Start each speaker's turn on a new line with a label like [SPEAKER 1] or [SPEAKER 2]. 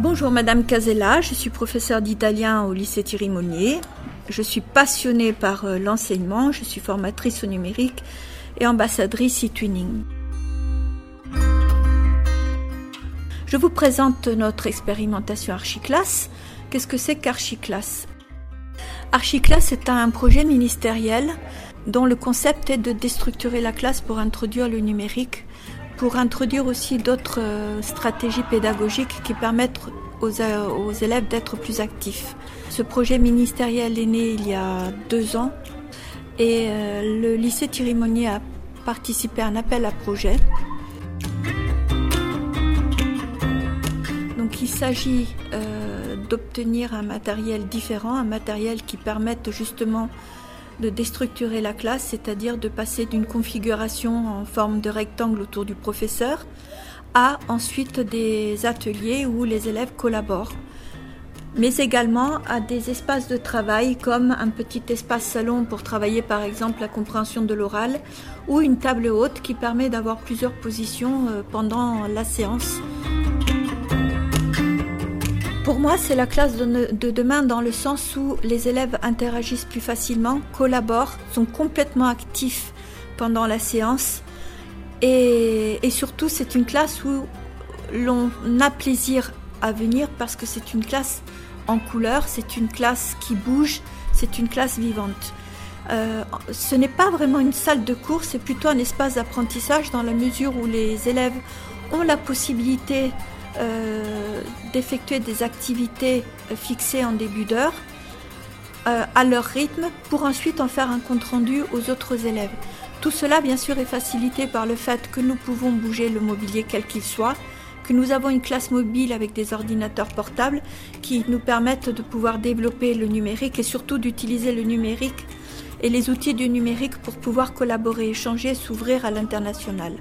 [SPEAKER 1] Bonjour Madame Casella, je suis professeure d'italien au lycée Thierry Monnier. Je suis passionnée par euh, l'enseignement, je suis formatrice au numérique et ambassadrice e-twinning. Je vous présente notre expérimentation Archiclass. Qu'est-ce que c'est qu'Archiclass? Archiclass est un projet ministériel dont le concept est de déstructurer la classe pour introduire le numérique, pour introduire aussi d'autres euh, stratégies pédagogiques qui permettent aux, euh, aux élèves d'être plus actifs. Ce projet ministériel est né il y a deux ans et euh, le lycée Thierry Monnier a participé à un appel à projet. Donc il s'agit d'obtenir un matériel différent, un matériel qui permette justement de déstructurer la classe, c'est-à-dire de passer d'une configuration en forme de rectangle autour du professeur à ensuite des ateliers où les élèves collaborent, mais également à des espaces de travail comme un petit espace salon pour travailler par exemple la compréhension de l'oral ou une table haute qui permet d'avoir plusieurs positions euh, pendant la séance. Pour moi, c'est la classe de, demain dans le sens où les élèves interagissent plus facilement, collaborent, sont complètement actifs pendant la séance. Et, surtout, c'est une classe où l'on a plaisir à venir parce que c'est une classe en couleur, c'est une classe qui bouge, c'est une classe vivante. Euh, ce n'est pas vraiment une salle de cours, c'est plutôt un espace d'apprentissage dans la mesure où les élèves ont la possibilité euh, d'effectuer des activités fixées en début d'heure euh, à leur rythme pour ensuite en faire un compte-rendu aux autres élèves. Tout cela, bien sûr, est facilité par le fait que nous pouvons bouger le mobilier quel qu'il soit, que nous avons une classe mobile avec des ordinateurs portables qui nous permettent de pouvoir développer le numérique et surtout d'utiliser le numérique et les outils du numérique pour pouvoir collaborer, échanger, s'ouvrir à l'international.